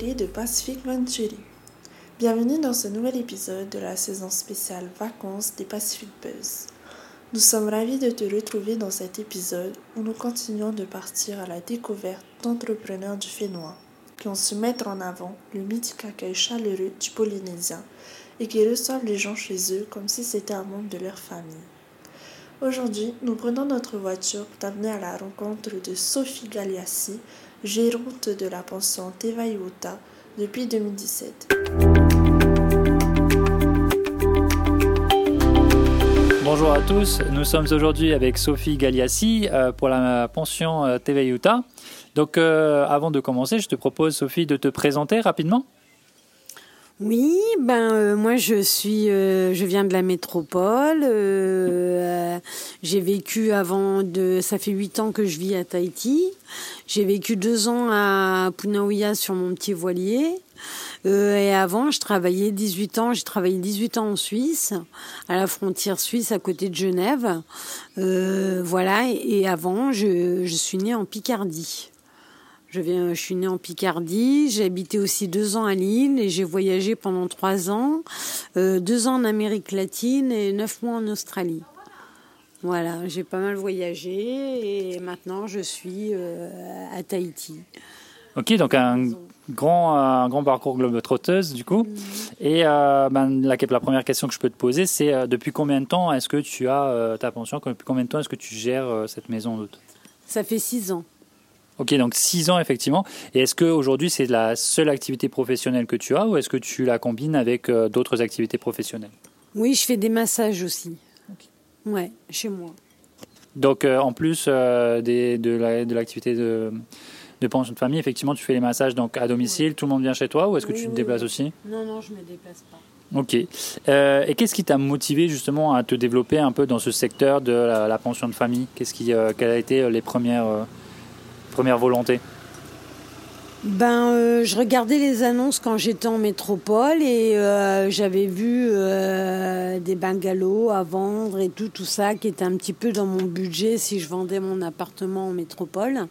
de Pacific Venturi. Bienvenue dans ce nouvel épisode de la saison spéciale Vacances des Pacific Buzz. Nous sommes ravis de te retrouver dans cet épisode où nous continuons de partir à la découverte d'entrepreneurs du Fénois qui ont su mettre en avant le mythique accueil chaleureux du Polynésien et qui reçoivent les gens chez eux comme si c'était un membre de leur famille. Aujourd'hui, nous prenons notre voiture pour t'amener à la rencontre de Sophie Galiassi, gérante de la pension Tevayota depuis 2017. Bonjour à tous, nous sommes aujourd'hui avec Sophie Galiassi euh, pour la pension euh, Tevayota. Donc euh, avant de commencer, je te propose Sophie de te présenter rapidement. Oui, ben euh, moi je suis, euh, je viens de la métropole. Euh, j'ai vécu avant de, ça fait huit ans que je vis à Tahiti. J'ai vécu deux ans à Punaouia sur mon petit voilier. et avant, je travaillais 18 ans. J'ai travaillé 18 ans en Suisse, à la frontière suisse, à côté de Genève. voilà. Et, avant, je, je suis née en Picardie. Je, viens, je suis née en Picardie, j'ai habité aussi deux ans à Lille et j'ai voyagé pendant trois ans, euh, deux ans en Amérique latine et neuf mois en Australie. Voilà, j'ai pas mal voyagé et maintenant je suis euh, à Tahiti. Ok, donc un grand, un grand parcours globe-trotteuse du coup. Mm-hmm. Et euh, ben, la, la, première question que je peux te poser, c'est depuis combien de temps est-ce que tu as ta pension? Depuis combien de temps est-ce que tu gères cette maison d'hôte? Ça fait six ans. Ok, donc 6 ans effectivement. Et est-ce qu'aujourd'hui c'est la seule activité professionnelle que tu as ou est-ce que tu la combines avec euh, d'autres activités professionnelles? Oui, je fais des massages aussi. Ouais, chez moi. Donc euh, en plus euh, des, de l'activité de, de, pension de famille, effectivement tu fais les massages donc à domicile, tout le monde vient chez toi ou est-ce que tu te déplaces aussi? Non, non, je ne me déplace pas. Ok. et qu'est-ce qui t'a motivé justement à te développer un peu dans ce secteur de la, pension de famille? Qu'est-ce qui, quelles a été les premières première volonté ben, euh, je regardais les annonces quand j'étais en métropole et euh, j'avais vu euh, des bungalows à vendre et tout, tout ça qui était un petit peu dans mon budget si je vendais mon appartement en métropole.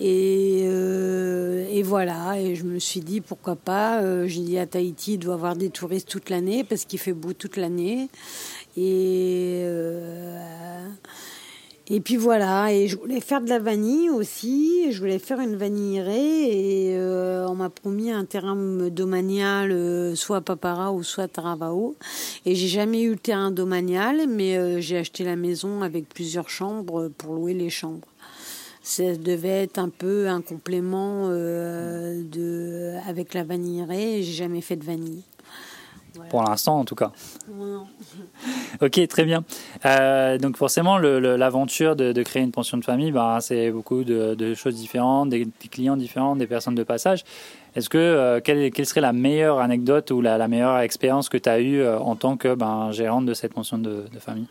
Et, et voilà, et je me suis dit pourquoi pas. J'ai dit à Tahiti, il doit avoir des touristes toute l'année parce qu'il fait beau toute l'année. Et et puis voilà, et je voulais faire de la vanille aussi, je voulais faire une vanillerée et euh, on m'a promis un terrain domanial, euh, soit à Papara ou soit à Taravao. Et j'ai jamais eu le terrain domanial, mais euh, j'ai acheté la maison avec plusieurs chambres pour louer les chambres. Ça devait être un peu un complément de, avec la vanillerée j'ai jamais fait de vanille. Pour l'instant, en tout cas. ok, très bien. Euh, donc forcément, l'aventure de, créer une pension de famille, bah, c'est beaucoup de, choses différentes, des, clients différents, des personnes de passage. Est-ce que euh, quelle, serait la meilleure anecdote ou la, meilleure expérience que tu as eue euh, en tant que ben, gérante de cette pension de famille?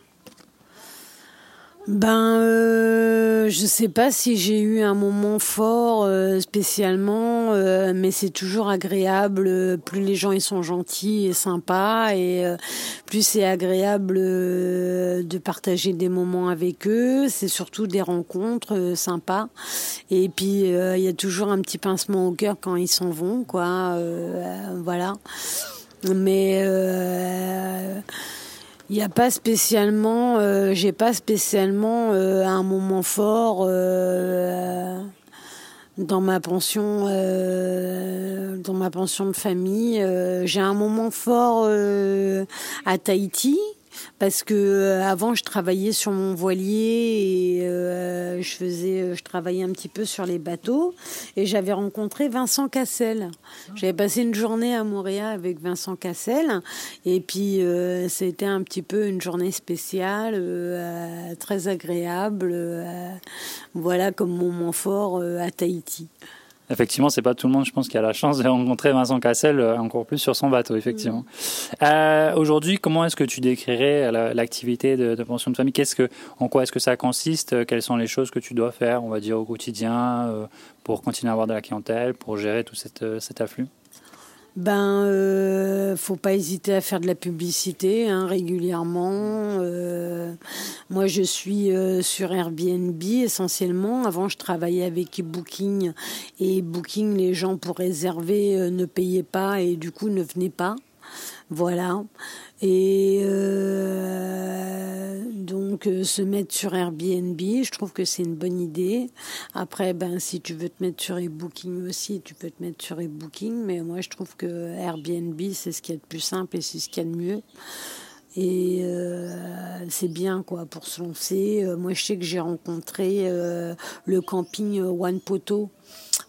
Ben, euh, je sais pas si j'ai eu un moment fort euh, spécialement, euh, mais c'est toujours agréable. Plus les gens ils sont gentils et sympas, et plus c'est agréable de partager des moments avec eux. C'est surtout des rencontres sympas. Et puis il y a toujours un petit pincement au cœur quand ils s'en vont, quoi. voilà. Mais il n'y a pas spécialement, euh, j'ai pas spécialement euh, un moment fort euh, dans ma pension, dans ma pension de famille. j'ai un moment fort à Tahiti parce que euh, avant je travaillais sur mon voilier et euh, je faisais euh, je travaillais un petit peu sur les bateaux et j'avais rencontré Vincent Cassel. J'avais passé une journée à Montréal avec Vincent Cassel et puis c'était un petit peu une journée spéciale très agréable voilà comme moment fort à Tahiti. Effectivement, c'est pas tout le monde, je pense, qui a la chance de rencontrer Vincent Cassel, euh, encore plus sur son bateau, effectivement. Mm. Euh, Aujourd'hui, comment est-ce que tu décrirais l'activité de, pension de famille? Qu'est-ce que, en quoi est-ce que ça consiste? Quelles sont les choses que tu dois faire, on va dire, au quotidien euh, pour continuer à avoir de la clientèle, pour gérer tout cet, euh, cet afflux? Ben, euh, faut pas hésiter à faire de la publicité hein, régulièrement. Euh, Moi, je suis euh, sur Airbnb essentiellement. Avant, je travaillais avec Booking et Booking, les gens pour réserver euh, ne payaient pas et du coup ne venaient pas. Voilà. Et euh, donc se mettre sur Airbnb, je trouve que c'est une bonne idée. Après, ben si tu veux te mettre sur e-booking aussi, tu peux te mettre sur e-booking. Mais moi, je trouve que Airbnb, c'est ce qui est le plus simple et c'est ce qu'il y a de mieux. Et euh, c'est bien quoi pour se lancer. Euh, moi, je sais que j'ai rencontré euh, le camping One Poto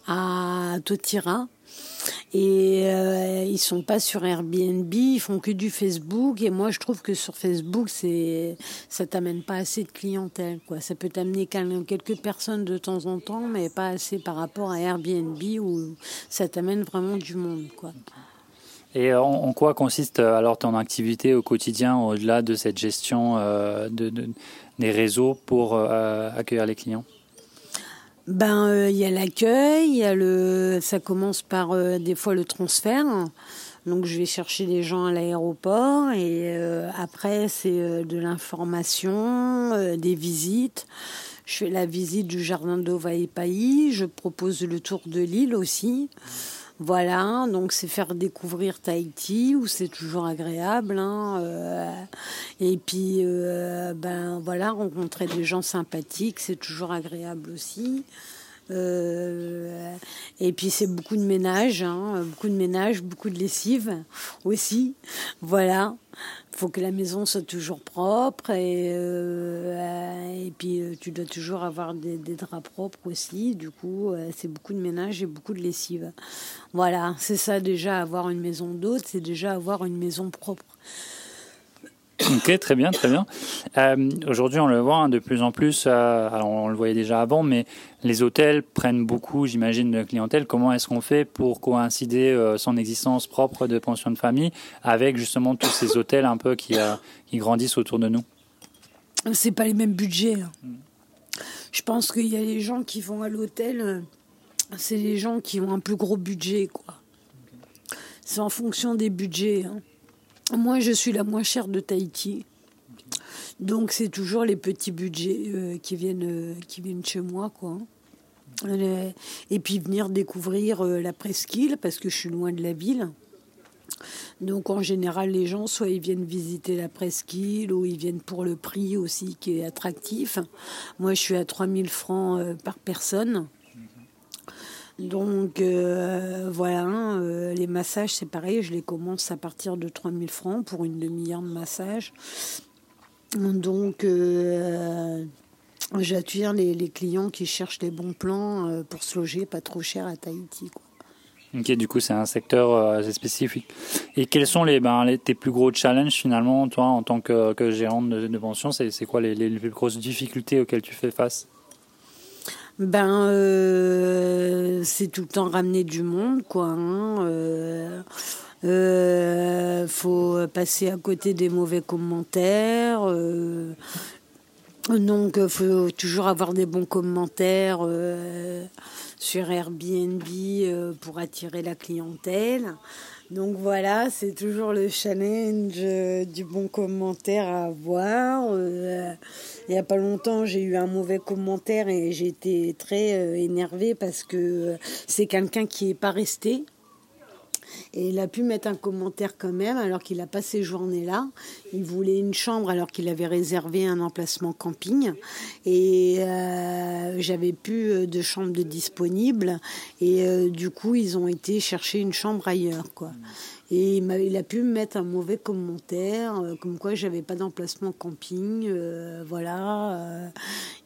à Totira. Et euh, ils sont pas sur Airbnb, ils font que du Facebook. Et moi, je trouve que sur Facebook, c'est ça t'amène pas assez de clientèle. Quoi. Ça peut t'amener quelques personnes de temps en temps, mais pas assez par rapport à Airbnb où ça t'amène vraiment du monde. Quoi. Et en, quoi consiste euh, alors ton activité au quotidien au-delà de cette gestion euh, de, des réseaux pour euh, accueillir les clients? Ben, il y a l'accueil, il le, ça commence par des fois le transfert. Donc je vais chercher les gens à l'aéroport et après c'est de l'information, des visites. Je fais la visite du jardin d'Ovaïpaï, je propose le tour de l'île aussi. Voilà, donc c'est faire découvrir Tahiti où c'est toujours agréable. Hein, euh, et puis, euh, ben voilà, rencontrer des gens sympathiques, c'est toujours agréable aussi. Euh, et puis c'est beaucoup de ménage, hein, beaucoup de ménage, beaucoup de lessive aussi. Voilà, faut que la maison soit toujours propre et, euh, et puis euh, tu dois toujours avoir des, draps propres aussi. Du coup, c'est beaucoup de ménage et beaucoup de lessive. Voilà, c'est ça déjà avoir une maison d'hôte, c'est déjà avoir une maison propre. Ok, très bien, très bien. Euh, aujourd'hui, on le voit hein, de plus en plus, euh, on le voyait déjà avant, mais les hôtels prennent beaucoup, j'imagine, de clientèle. Comment est-ce qu'on fait pour coïncider euh, son existence propre de pension de famille avec justement tous ces hôtels un peu qui, grandissent autour de nous? C'est pas les mêmes budgets. Hein. Je pense qu'il y a les gens qui vont à l'hôtel, c'est les gens qui ont un plus gros budget. C'est en fonction des budgets. Hein. Moi, je suis la moins chère de Tahiti. Donc, c'est toujours les petits budgets euh, qui, viennent, euh, qui viennent chez moi, quoi. Et puis venir découvrir euh, la presqu'île, parce que je suis loin de la ville. Donc en général, les gens, soit ils viennent visiter la presqu'île, ou ils viennent pour le prix aussi qui est attractif. Moi, je suis à 3000 francs par personne. Donc euh, voilà, euh, les massages c'est pareil, je les commence à partir de 3000 francs pour une demi-heure de massage. Donc euh, j'attire les, clients qui cherchent les bons plans pour se loger pas trop cher à Tahiti. Ok, du coup c'est un secteur assez spécifique. Et quels sont les, ben, tes plus gros challenges finalement, toi en tant que, que gérante de, pension? C'est quoi les, les plus grosses difficultés auxquelles tu fais face? Ben, euh, c'est tout le temps ramener du monde, quoi. Hein, euh, euh, faut passer à côté des mauvais commentaires. donc, faut toujours avoir des bons commentaires sur Airbnb pour attirer la clientèle. Donc voilà, c'est toujours le challenge du bon commentaire à avoir. Il n'y a pas longtemps, j'ai eu un mauvais commentaire et j'ai été très euh, énervée parce que euh, c'est quelqu'un qui n'est pas resté. Et il a pu mettre un commentaire quand même, alors qu'il n'a pas séjourné là. Il voulait une chambre alors qu'il avait réservé un emplacement camping. Et euh, j'avais plus de chambre de disponible. Et du coup, ils ont été chercher une chambre ailleurs, quoi. Et il, a pu me mettre un mauvais commentaire, euh, comme quoi j'avais pas d'emplacement camping. Euh, voilà. Euh,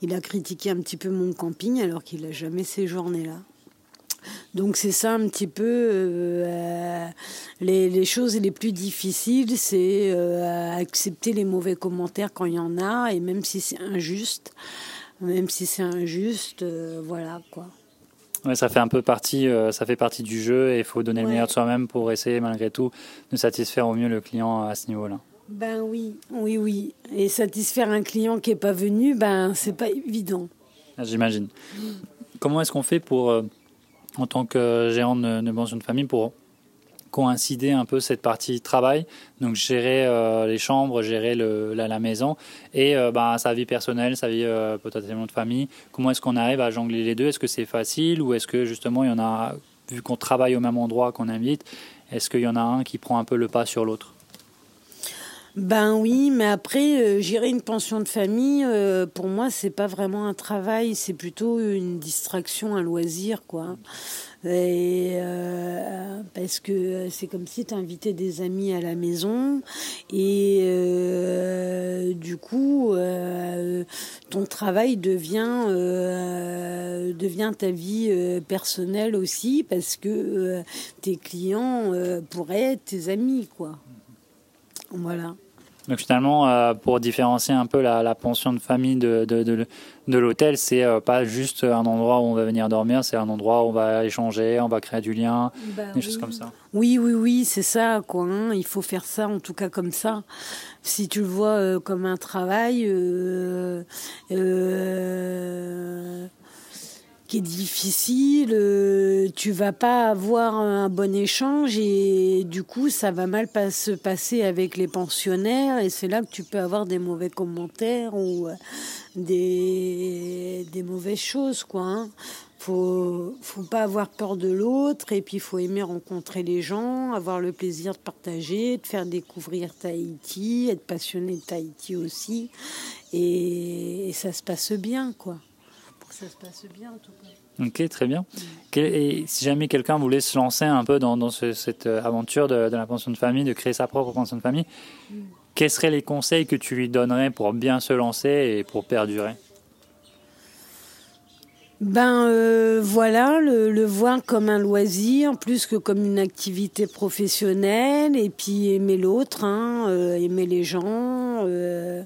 il a critiqué un petit peu mon camping alors qu'il n'a jamais séjourné là. Donc c'est ça un petit peu les, les, choses les plus difficiles, c'est accepter les mauvais commentaires quand il y en a et même si c'est injuste, même si c'est injuste, voilà quoi. Ouais, ça fait un peu partie, euh, ça fait partie du jeu et il faut donner le meilleur de soi-même pour essayer malgré tout de satisfaire au mieux le client à ce niveau-là. Ben oui, oui, oui. Et satisfaire un client qui n'est pas venu, ben c'est pas évident. Ah, j'imagine. Comment est-ce qu'on fait pour, euh, en tant que gérant de, de pension de famille, pour coïncider un peu cette partie travail, donc gérer euh, les chambres, gérer la, maison et bah, sa vie personnelle, sa vie potentiellement de famille. Comment est-ce qu'on arrive à jongler les deux? Est-ce que c'est facile ou est-ce que justement il y en a, vu qu'on travaille au même endroit, qu'on invite, est-ce qu'il y en a un qui prend un peu le pas sur l'autre? Ben oui, mais après, euh, gérer une pension de famille, euh, pour moi, c'est pas vraiment un travail, c'est plutôt une distraction, un loisir, quoi. Euh, parce que c'est comme si tu invitais des amis à la maison et du coup ton travail devient devient ta vie personnelle aussi parce que tes clients pourraient être tes amis quoi. Voilà. Donc finalement, euh, pour différencier un peu la, pension de famille de, de, de, l'hôtel, c'est euh, pas juste un endroit où on va venir dormir, c'est un endroit où on va échanger, on va créer du lien, bah des choses comme ça. Oui, oui, oui, c'est ça, quoi. Hein. Il faut faire ça, en tout cas comme ça. Si tu le vois euh, comme un travail, qui est difficile, euh, tu vas pas avoir un bon échange et du coup ça va mal se passer avec les pensionnaires et c'est là que tu peux avoir des mauvais commentaires ou euh, des, mauvaises choses quoi. Hein. Faut faut pas avoir peur de l'autre et puis faut aimer rencontrer les gens, avoir le plaisir de partager, de faire découvrir Tahiti, être passionné de Tahiti aussi et ça se passe bien quoi ça se passe bien en tout cas. Ok, très bien. Et si jamais quelqu'un voulait se lancer un peu dans, cette euh, aventure de, la pension de famille, de créer sa propre pension de famille, mm. quels seraient les conseils que tu lui donnerais pour bien se lancer et pour perdurer? Ben euh, voilà, le, voir comme un loisir plus que comme une activité professionnelle, et puis aimer l'autre, hein, euh, aimer les gens, euh,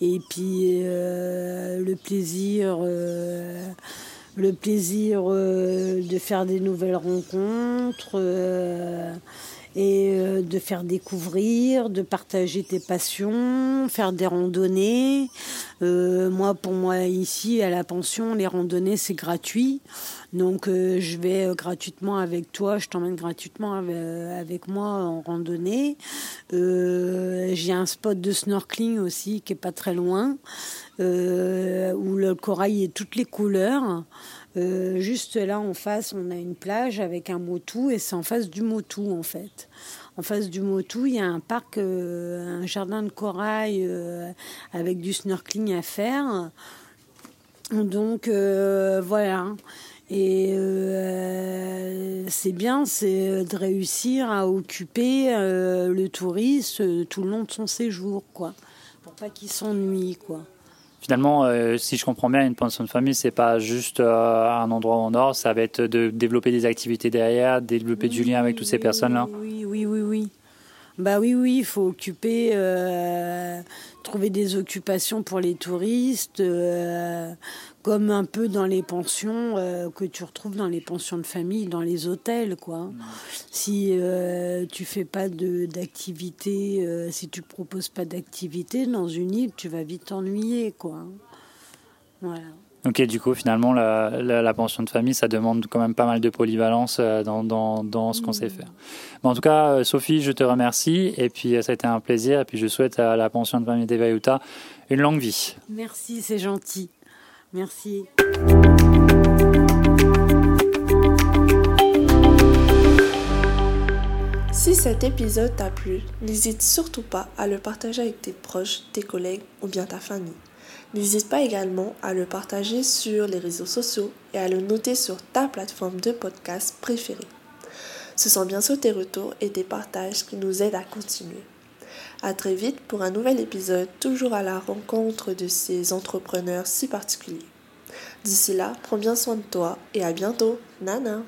et puis le plaisir, le plaisir de faire des nouvelles rencontres et euh, de faire découvrir, de partager tes passions, faire des randonnées. Euh, moi, pour moi, ici, à la pension, les randonnées, c'est gratuit. Donc, euh, je vais gratuitement avec toi, je t'emmène gratuitement avec, moi en randonnée. J'ai un spot de snorkeling aussi qui est pas très loin, où le corail est toutes les couleurs. Euh, juste là en face, on a une plage avec un motou et c'est en face du motou en fait. En face du motou, il y a un parc, euh, un jardin de corail euh, avec du snorkeling à faire. Donc voilà. Et c'est bien, c'est de réussir à occuper le touriste tout le long de son séjour, quoi, pour pas qu'il s'ennuie, quoi finalement, euh, si je comprends bien, une pension de famille, c'est pas juste euh, un endroit en or, ça va être de développer des activités derrière, développer du lien avec toutes ces personnes-là. Oui, oui, oui, oui. Bah oui, oui, il faut occuper, euh, trouver des occupations pour les touristes, comme un peu dans les pensions euh, que tu retrouves dans les pensions de famille, dans les hôtels, quoi. Si euh, tu fais pas de d'activité, euh, si tu proposes pas d'activité dans une île, tu vas vite t'ennuyer, quoi. Voilà. Ok, du coup, finalement, la, la, pension de famille, ça demande quand même pas mal de polyvalence dans, dans, dans ce qu'on sait faire. en tout cas, Sophie, je te remercie. Et puis, ça a été un plaisir. Et puis, je souhaite à la pension de famille d'Evayuta une longue vie. Merci, c'est gentil. Merci. Si cet épisode t'a plu, n'hésite surtout pas à le partager avec tes proches, tes collègues ou bien ta famille. N'hésite pas également à le partager sur les réseaux sociaux et à le noter sur ta plateforme de podcast préférée. Ce sont bien sûr tes retours et tes partages qui nous aident à continuer. À très vite pour un nouvel épisode, toujours à la rencontre de ces entrepreneurs si particuliers. D'ici là, prends bien soin de toi et à bientôt. Nana!